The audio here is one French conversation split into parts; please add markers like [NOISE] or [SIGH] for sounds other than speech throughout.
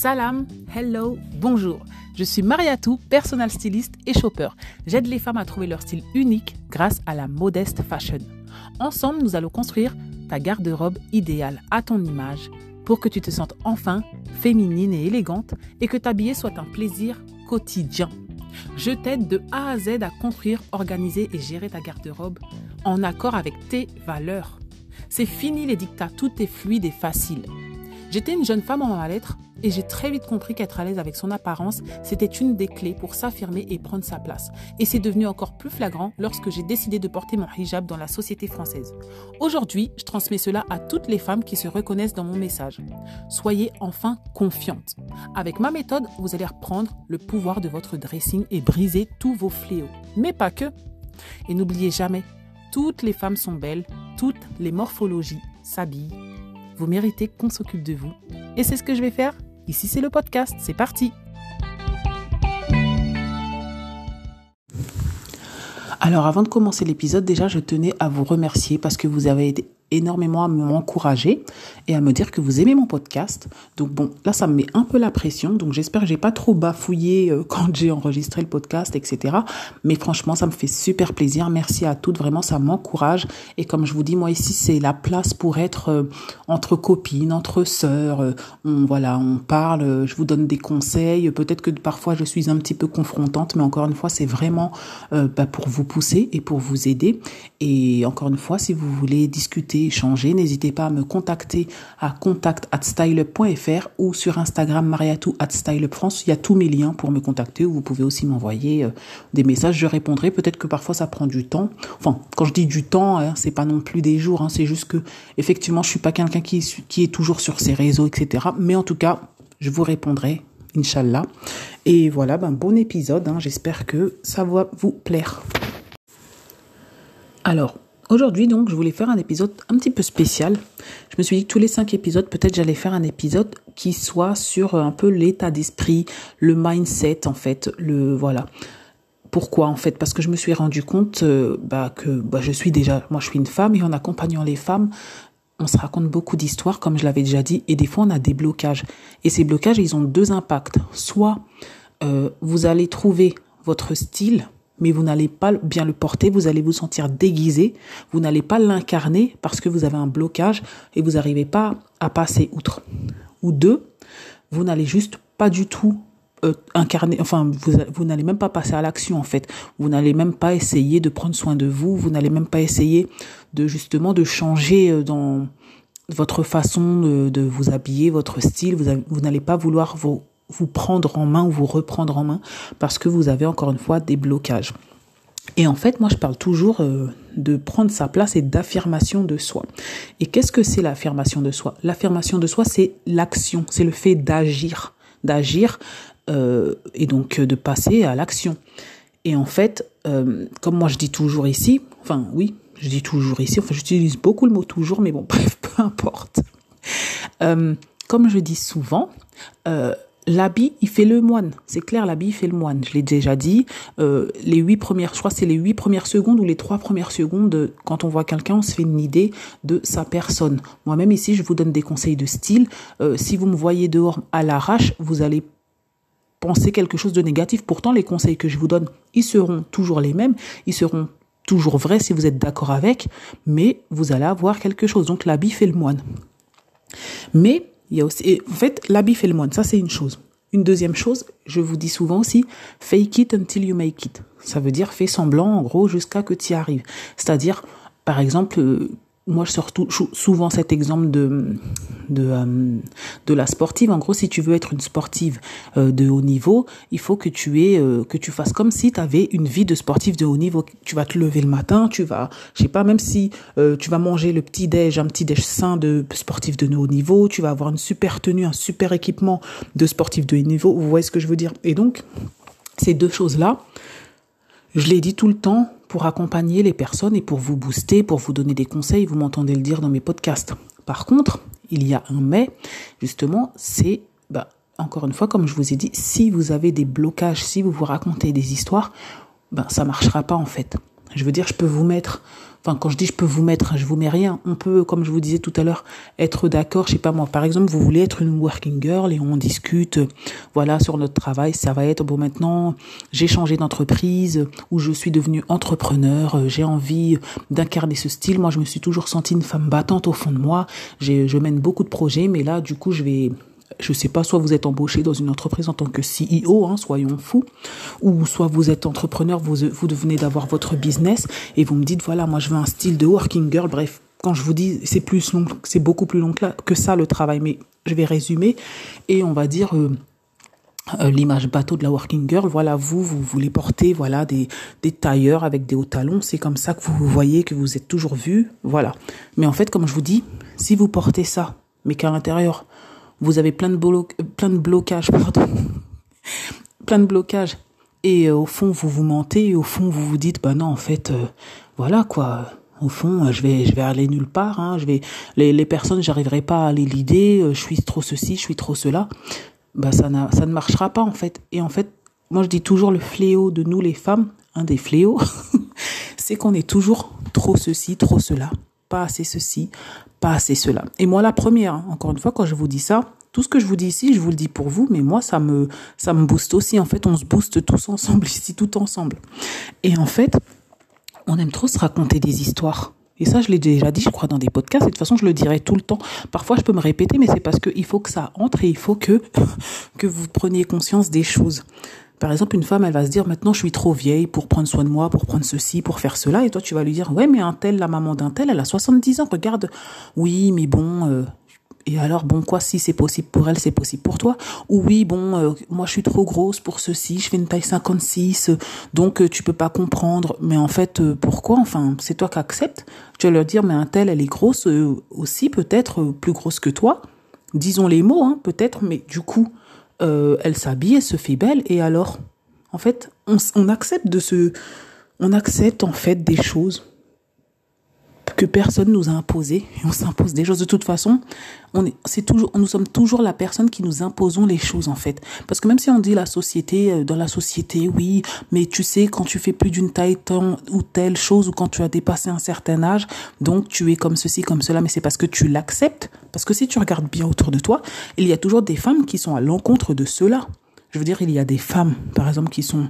Salam, hello, bonjour. Je suis Mariatou, personal styliste et shopper. J'aide les femmes à trouver leur style unique grâce à la modeste fashion. Ensemble, nous allons construire ta garde-robe idéale à ton image pour que tu te sentes enfin féminine et élégante et que t'habiller soit un plaisir quotidien. Je t'aide de A à Z à construire, organiser et gérer ta garde-robe en accord avec tes valeurs. C'est fini les dictats, tout est fluide et facile. J'étais une jeune femme en mal-être et j'ai très vite compris qu'être à l'aise avec son apparence, c'était une des clés pour s'affirmer et prendre sa place. Et c'est devenu encore plus flagrant lorsque j'ai décidé de porter mon hijab dans la société française. Aujourd'hui, je transmets cela à toutes les femmes qui se reconnaissent dans mon message. Soyez enfin confiantes. Avec ma méthode, vous allez reprendre le pouvoir de votre dressing et briser tous vos fléaux. Mais pas que. Et n'oubliez jamais, toutes les femmes sont belles, toutes les morphologies s'habillent. Vous méritez qu'on s'occupe de vous. Et c'est ce que je vais faire? Ici, c'est le podcast. C'est parti. Alors, avant de commencer l'épisode, déjà, je tenais à vous remercier parce que vous avez été énormément à m'encourager et à me dire que vous aimez mon podcast. Donc bon, là ça me met un peu la pression. Donc j'espère que j'ai pas trop bafouillé euh, [LAUGHS] quand j'ai enregistré le podcast, etc. Mais franchement, ça me fait super plaisir. Merci à toutes. Vraiment, ça m'encourage. Et comme je vous dis, moi ici c'est la place pour être euh, entre copines, entre sœurs. Euh, on voilà, on parle. Je vous donne des conseils. Peut-être que parfois je suis un petit peu confrontante, mais encore une fois, c'est vraiment bah, pour vous pousser et pour vous aider. Et encore une fois, si vous voulez discuter échanger, n'hésitez pas à me contacter à contact ou sur Instagram mariatou at France. Il y a tous mes liens pour me contacter vous pouvez aussi m'envoyer euh, des messages. Je répondrai. Peut-être que parfois ça prend du temps. Enfin, quand je dis du temps, hein, c'est pas non plus des jours. Hein, c'est juste que effectivement, je suis pas quelqu'un qui, qui est toujours sur ses réseaux, etc. Mais en tout cas, je vous répondrai, Inch'Allah. Et voilà, ben, bon épisode. Hein. J'espère que ça va vous plaire. Alors, Aujourd'hui, donc, je voulais faire un épisode un petit peu spécial. Je me suis dit que tous les cinq épisodes, peut-être j'allais faire un épisode qui soit sur un peu l'état d'esprit, le mindset, en fait, le, voilà. Pourquoi, en fait? Parce que je me suis rendu compte, euh, bah, que, bah, je suis déjà, moi, je suis une femme et en accompagnant les femmes, on se raconte beaucoup d'histoires, comme je l'avais déjà dit, et des fois, on a des blocages. Et ces blocages, ils ont deux impacts. Soit, euh, vous allez trouver votre style, mais vous n'allez pas bien le porter, vous allez vous sentir déguisé, vous n'allez pas l'incarner parce que vous avez un blocage et vous n'arrivez pas à passer outre. Ou deux, vous n'allez juste pas du tout euh, incarner, enfin vous, vous n'allez même pas passer à l'action en fait. Vous n'allez même pas essayer de prendre soin de vous, vous n'allez même pas essayer de justement de changer euh, dans votre façon de, vous habiller, votre style. Vous, vous n'allez pas vouloir vous vous prendre en main ou vous reprendre en main parce que vous avez encore une fois des blocages. Et en fait, moi, je parle toujours euh, de prendre sa place et d'affirmation de soi. Et qu'est-ce que c'est l'affirmation de soi? L'affirmation de soi, c'est l'action, c'est le fait d'agir, d'agir euh, et donc de passer à l'action. Et en fait, euh, comme moi je dis toujours ici, enfin oui, je dis toujours ici, enfin j'utilise beaucoup le mot toujours, mais bon, [LAUGHS] bref, peu importe. comme je dis souvent, l'habit, il fait le moine. C'est clair, l'habit, il fait le moine. Je l'ai déjà dit. Euh, les huit premières, je crois, c'est les huit premières secondes ou les trois premières secondes. Quand on voit quelqu'un, on se fait une idée de sa personne. Moi-même ici, je vous donne des conseils de style. Euh, si vous me voyez dehors à l'arrache, vous allez penser quelque chose de négatif. Pourtant, les conseils que je vous donne, ils seront toujours les mêmes. Ils seront toujours vrais si vous êtes d'accord avec, mais vous allez avoir quelque chose. Donc, l'habit fait le moine. Mais aussi, en fait, l'habit fait le moine. Ça, c'est une chose. Une deuxième chose, je vous dis souvent aussi, fake it until you make it. Ça veut dire fais semblant, en gros, jusqu'à que tu y arrives. C'est-à-dire, par exemple, euh, moi je sors souvent cet exemple de de euh, de la sportive en gros si tu veux être une sportive euh, de haut niveau il faut que tu aies euh, que tu fasses comme si tu avais une vie de sportive de haut niveau tu vas te lever le matin tu vas je sais pas même si tu vas manger le petit déj un petit déj sain de sportif de haut niveau tu vas avoir une super tenue un super équipement de sportif de haut niveau vous voyez ce que je veux dire? Et donc ces deux choses là je l'ai dit tout le temps pour accompagner les personnes et pour vous booster, pour vous donner des conseils. Vous m'entendez le dire dans mes podcasts. Par contre, il y a un mais, justement, c'est, bah, encore une fois, comme je vous ai dit, si vous avez des blocages, si vous vous racontez des histoires, ben, ça marchera pas, en fait. Je veux dire, je peux vous mettre Enfin, quand je dis je peux vous mettre, je vous mets rien. On peut, comme je vous disais tout à l'heure, être d'accord. Je sais pas moi. Par exemple, vous voulez être une working girl et on discute, voilà, sur notre travail. Ça va être bon. Maintenant, j'ai changé d'entreprise ou je suis devenue entrepreneur. J'ai envie d'incarner ce style. Moi, je me suis toujours sentie une femme battante au fond de moi. Je mène beaucoup de projets, mais là, du coup, je vais je sais pas, soit vous êtes embauché dans une entreprise en tant que CEO, hein, soyons fous, ou soit vous êtes entrepreneur, vous, vous devenez d'avoir votre business et vous me dites, voilà, moi je veux un style de working girl, bref, quand je vous dis, c'est plus long, c'est beaucoup plus long que, ça le travail, mais je vais résumer et on va dire, euh, euh, l'image bateau de la working girl. Voilà, vous, vous voulez porter, voilà, des, tailleurs avec des hauts talons. C'est comme ça que vous voyez que vous êtes toujours vu. Voilà. Mais en fait, comme je vous dis, si vous portez ça, mais qu'à l'intérieur, vous avez plein de, plein de blocages, [LAUGHS] pardon, plein de blocages. Et euh, au fond, vous vous mentez, et au fond, vous vous dites, bah non, en fait, euh, voilà quoi. Au fond, euh, je vais, je vais aller nulle part. Hein, je vais, les, les personnes, j'arriverai pas à les l'idée. Je suis trop ceci, je suis trop cela. Bah ça, ça ne marchera pas en fait. Et en fait, moi je dis toujours le fléau de nous les femmes, un des fléaux, [LAUGHS] c'est qu'on est toujours trop ceci, trop cela, pas assez ceci, pas assez cela. Et moi, la première, hein, encore une fois, quand je vous dis ça, tout ce que je vous dis ici, je vous le dis pour vous, mais moi, ça me, ça me booste aussi. En fait, on se booste tous ensemble [LAUGHS] ici, tout ensemble. Et en fait, on aime trop se raconter des histoires. Et ça, je l'ai déjà dit, je crois, dans des podcasts. Et de toute façon, je le dirai tout le temps. Parfois, je peux me répéter, mais c'est parce qu'il faut que ça entre et il faut que, [LAUGHS] que vous preniez conscience des choses. Par exemple, une femme, elle va se dire maintenant je suis trop vieille pour prendre soin de moi, pour prendre ceci, pour faire cela. Et toi, tu vas lui dire ouais, mais un tel, la maman d'un tel, elle a 70 ans. Regarde. Oui, mais bon. Euh, et alors, bon, quoi, si c'est possible pour elle, c'est possible pour toi. Ou oui, bon, euh, moi je suis trop grosse pour ceci, je fais une taille 56, donc euh, tu peux pas comprendre. Mais en fait, pourquoi? Enfin, c'est toi qui acceptes. Tu vas leur dire, mais un tel, elle est grosse aussi, peut-être plus grosse que toi. Disons les mots, hein, peut-être, mais du coup, euh, elle s'habille, elle se fait belle, et alors, en fait, on, on accepte de se, on accepte en fait des choses que personne nous a imposées et on s'impose des choses. De toute façon on est c'est toujours nous sommes toujours la personne qui nous imposons les choses en fait. Parce que même si on dit la société euh, dans la société oui mais tu sais quand tu fais plus d'une taille ou telle chose ou quand tu as dépassé un certain âge donc tu es comme ceci comme cela mais c'est parce que tu l'acceptes. Parce que si tu regardes bien autour de toi il y a toujours des femmes qui sont à l'encontre de cela. Je veux dire il y a des femmes par exemple qui sont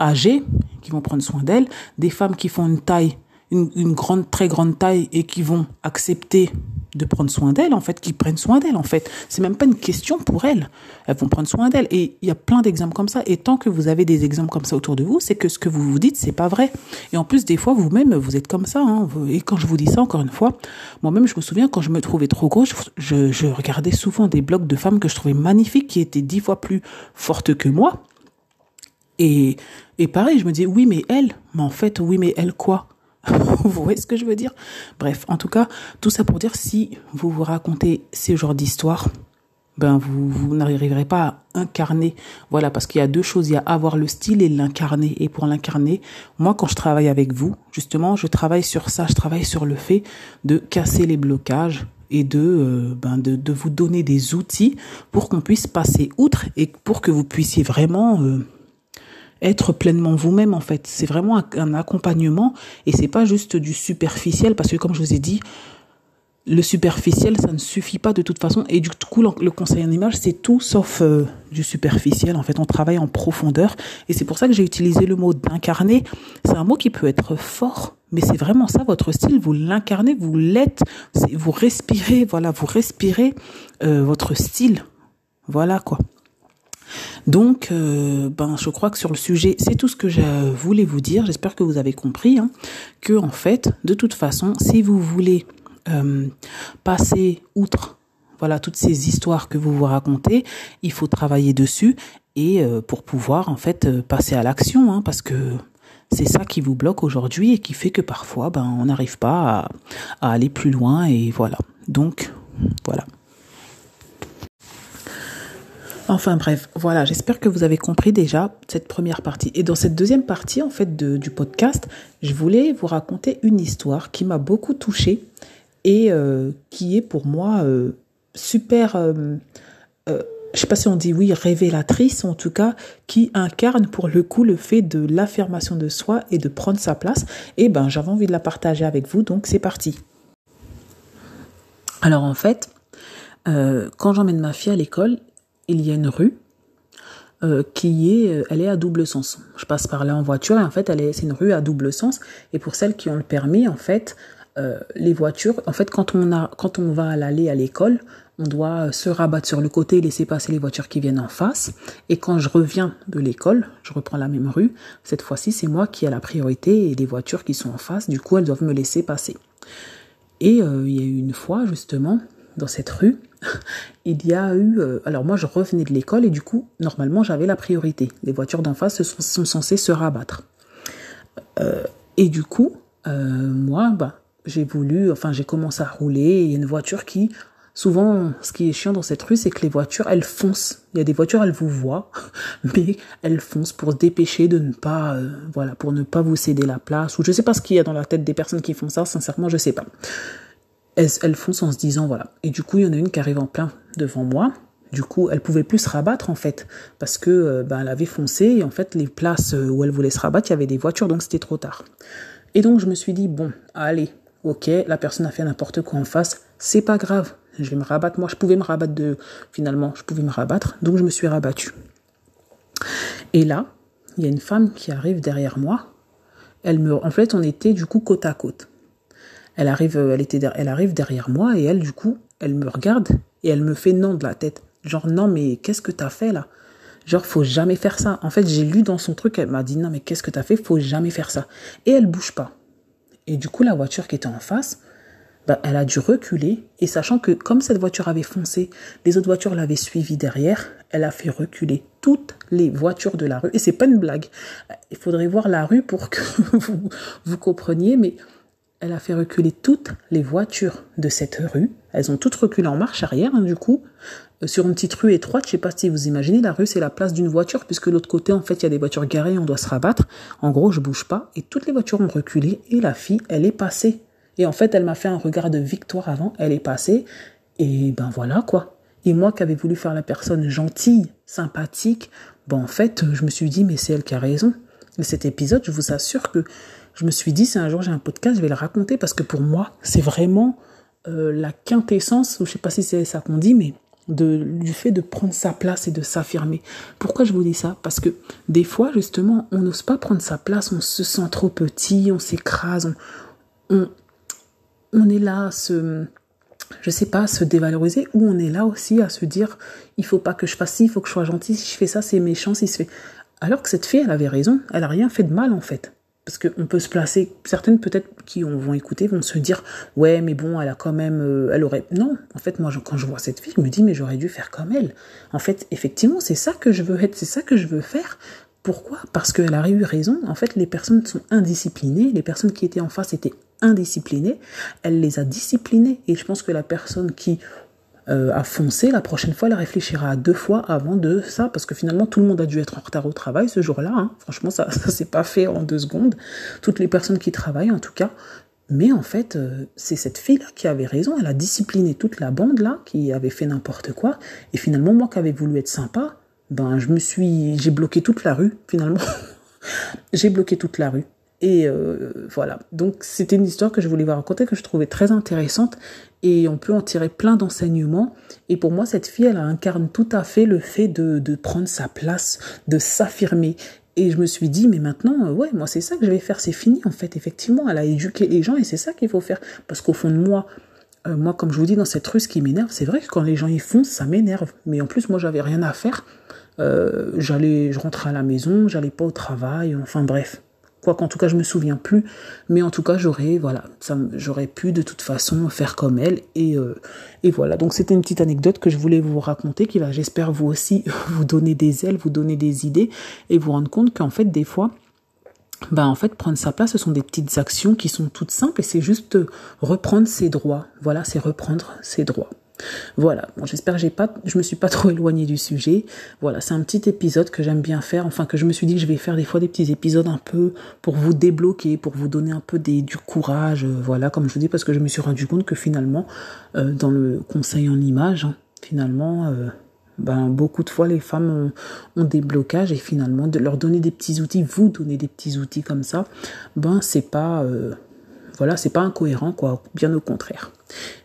âgées qui vont prendre soin d'elles des femmes qui font une taille une, grande, très grande taille et qui vont accepter de prendre soin d'elle, en fait, qui prennent soin d'elle, en fait. C'est même pas une question pour elles. Elles vont prendre soin d'elle. Et il y a plein d'exemples comme ça. Et tant que vous avez des exemples comme ça autour de vous, c'est que ce que vous vous dites, c'est pas vrai. Et en plus, des fois, vous-même, vous êtes comme ça. Hein. Et quand je vous dis ça, encore une fois, moi-même, je me souviens, quand je me trouvais trop grosse, je, regardais souvent des blogs de femmes que je trouvais magnifiques, qui étaient dix fois plus fortes que moi. Et, et pareil, je me disais, oui, mais elle, mais en fait, oui, mais elle quoi? [LAUGHS] vous voyez ce que je veux dire? Bref, en tout cas, tout ça pour dire si vous vous racontez ces genres d'histoires, ben vous, vous n'arriverez pas à incarner. Voilà, parce qu'il y a deux choses, il y a avoir le style et l'incarner. Et pour l'incarner, moi quand je travaille avec vous, justement, je travaille sur ça, je travaille sur le fait de casser les blocages et de, euh, ben de, de vous donner des outils pour qu'on puisse passer outre et pour que vous puissiez vraiment euh, être pleinement vous-même en fait. C'est vraiment un, accompagnement et c'est pas juste du superficiel parce que comme je vous ai dit, le superficiel ça ne suffit pas de toute façon et du coup le conseil en image c'est tout sauf euh, du superficiel. En fait, on travaille en profondeur et c'est pour ça que j'ai utilisé le mot d'incarner. C'est un mot qui peut être fort, mais c'est vraiment ça votre style. Vous l'incarnez, vous l'êtes, vous respirez, voilà, vous respirez euh, votre style. Voilà quoi. Donc, euh, ben, je crois que sur le sujet, c'est tout ce que je voulais vous dire. J'espère que vous avez compris hein, que, en fait, de toute façon, si vous voulez euh, passer outre, voilà, toutes ces histoires que vous vous racontez, il faut travailler dessus et euh, pour pouvoir, en fait, passer à l'action, hein, parce que c'est ça qui vous bloque aujourd'hui et qui fait que parfois, ben, on n'arrive pas à aller plus loin et voilà. Donc, voilà. Enfin bref, voilà, j'espère que vous avez compris déjà cette première partie. Et dans cette deuxième partie, en fait, du podcast, je voulais vous raconter une histoire qui m'a beaucoup touchée et euh, qui est pour moi euh, super, euh, je sais pas si on dit oui, révélatrice, en tout cas, qui incarne pour le coup le fait de l'affirmation de soi et de prendre sa place. Et ben, j'avais envie de la partager avec vous, donc c'est parti. Alors en fait, quand j'emmène ma fille à l'école, il y a une rue euh, qui est, euh, elle est à double sens. Je passe par là en voiture et en fait, elle est, c'est une rue à double sens. Et pour celles qui ont le permis, en fait, euh, les voitures, en fait, quand on a, quand on va à l'école, on doit se rabattre sur le côté et laisser passer les voitures qui viennent en face. Et quand je reviens de l'école, je reprends la même rue. Cette fois-ci, c'est moi qui ai la priorité et les voitures qui sont en face, du coup, elles doivent me laisser passer. Et il y a eu une fois, justement, dans cette rue, [LAUGHS] il y a eu... Euh, alors moi, je revenais de l'école et du coup, normalement, j'avais la priorité. Les voitures d'en face sont, sont, censées se rabattre. Euh, et du coup, euh, moi, bah, j'ai voulu... Enfin, j'ai commencé à rouler. il y a une voiture qui... Souvent, ce qui est chiant dans cette rue, c'est que les voitures, elles foncent. Il y a des voitures, elles vous voient, [LAUGHS] mais elles foncent pour se dépêcher de ne pas, voilà, pour ne pas vous céder la place. Ou je sais pas ce qu'il y a dans la tête des personnes qui font ça. Sincèrement, je sais pas elles, elles foncent en se disant voilà. Et du coup, il y en a une qui arrive en plein devant moi. Du coup, elle pouvait plus se rabattre en fait parce que ben, elle avait foncé et en fait les places euh, où elle voulait se rabattre, il y avait des voitures donc c'était trop tard. Et donc je me suis dit bon, allez, ok, la personne a fait n'importe quoi en face, c'est pas grave, je vais me rabattre. Moi, je pouvais me rabattre de finalement, je pouvais me rabattre, donc je me suis rabattue. Et là, il y a une femme qui arrive derrière moi. Elle me, en fait, on était du coup côte à côte. Elle arrive, euh, elle était, elle arrive derrière moi et elle, du coup, elle me regarde et elle me fait non de la tête. Genre, non, mais qu'est-ce que t'as fait là? Genre, faut jamais faire ça. En fait, j'ai lu dans son truc, elle m'a dit, non, mais qu'est-ce que t'as fait? Faut jamais faire ça. Et elle bouge pas. Et du coup, la voiture qui était en face, bah, elle a dû reculer. Et sachant que comme cette voiture avait foncé, les autres voitures l'avaient suivie derrière, elle a fait reculer toutes les voitures de la rue. Et c'est pas une blague. Il faudrait voir la rue pour que [LAUGHS] vous, vous compreniez, mais elle a fait reculer toutes les voitures de cette rue. Elles ont toutes reculé en marche arrière, hein, du coup, euh, sur une petite rue étroite. Je sais pas si vous imaginez, la rue c'est la place d'une voiture, puisque l'autre côté, en fait, il y a des voitures garées, on doit se rabattre. En gros, je bouge pas, et toutes les voitures ont reculé, et la fille, elle est passée. Et en fait, elle m'a fait un regard de victoire avant, elle est passée, et ben voilà quoi. Et moi qui avais voulu faire la personne gentille, sympathique, ben en fait, je me suis dit, mais c'est elle qui a raison. Et cet épisode, je vous assure que je me suis dit, si un jour j'ai un podcast, je vais le raconter parce que pour moi, c'est vraiment euh, la quintessence, ou je sais pas si c'est ça qu'on dit, mais du fait de prendre sa place et de s'affirmer. Pourquoi je vous dis ça? Parce que des fois, justement, on n'ose pas prendre sa place, on se sent trop petit, on s'écrase, on, est là à se, je sais pas, se dévaloriser, ou on est là aussi à se dire, il faut pas que je fasse ci, il faut que je sois gentil, si je fais ça, c'est méchant, si se fait. Alors que cette fille, elle avait raison, elle a rien fait de mal en fait parce qu'on peut se placer, certaines peut-être qui vont écouter vont se dire ouais mais bon elle a quand même, euh, elle aurait, non en fait moi quand je vois cette fille je me dis mais j'aurais dû faire comme elle. En fait effectivement c'est ça que je veux être, c'est ça que je veux faire. Pourquoi? Parce qu'elle a eu raison. En fait les personnes sont indisciplinées, les personnes qui étaient en face étaient indisciplinées, elle les a disciplinées et je pense que la personne qui euh, à foncer, la prochaine fois, elle réfléchira à deux fois avant de ça, parce que finalement, tout le monde a dû être en retard au travail ce jour-là. Hein. Franchement, ça, [LAUGHS] ça s'est pas fait en deux secondes. Toutes les personnes qui travaillent, en tout cas. Mais en fait, euh, c'est cette fille-là qui avait raison. Elle a discipliné toute la bande-là, qui avait fait n'importe quoi. Et finalement, moi qui avais voulu être sympa, ben, je me suis, j'ai bloqué toute la rue, finalement. [LAUGHS] j'ai bloqué toute la rue. Et euh, voilà. Donc c'était une histoire que je voulais vous raconter, que je trouvais très intéressante. Et on peut en tirer plein d'enseignements. Et pour moi, cette fille, elle incarne tout à fait le fait de, de prendre sa place, de s'affirmer. Et je me suis dit, mais maintenant, euh, ouais, moi c'est ça que je vais faire, c'est fini en fait, effectivement. Elle a éduqué les gens et c'est ça qu'il faut faire. Parce qu'au fond de moi, euh, moi, comme je vous dis, dans cette rue, ce qui m'énerve, c'est vrai que quand les gens y font, ça m'énerve. Mais en plus, moi, j'avais rien à faire. Euh, j'allais, je rentrais à la maison, j'allais pas au travail, enfin bref. Quoi qu'en tout cas, je me souviens plus. Mais en tout cas, j'aurais, voilà, ça, j'aurais pu de toute façon faire comme elle. Et, euh, et voilà. Donc, c'était une petite anecdote que je voulais vous raconter qui va, j'espère, vous aussi, [LAUGHS] vous donner des ailes, vous donner des idées et vous rendre compte qu'en fait, des fois, ben en fait prendre sa place ce sont des petites actions qui sont toutes simples et c'est juste reprendre ses droits voilà c'est reprendre ses droits voilà, j'espère que j'ai pas, je me suis pas trop éloignée du sujet. Voilà, c'est un petit épisode que j'aime bien faire, enfin que je me suis dit que je vais faire des fois des petits épisodes un peu pour vous débloquer, pour vous donner un peu du courage, euh, voilà, comme je vous dis, parce que je me suis rendu compte que finalement, euh, dans le conseil en image, hein, finalement, euh, ben, beaucoup de fois, les femmes ont, des blocages et finalement, de leur donner des petits outils, vous donner des petits outils comme ça, ben, c'est pas, voilà, c'est pas incohérent, quoi. Bien au contraire.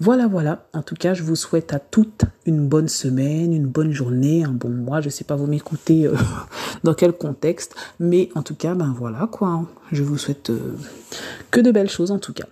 Voilà, voilà. En tout cas, je vous souhaite à toutes une bonne semaine, une bonne journée, un bon mois. Je sais pas vous m'écoutez euh, [LAUGHS] dans quel contexte, mais en tout cas, ben voilà, quoi. Je vous souhaite euh, que de belles choses, en tout cas.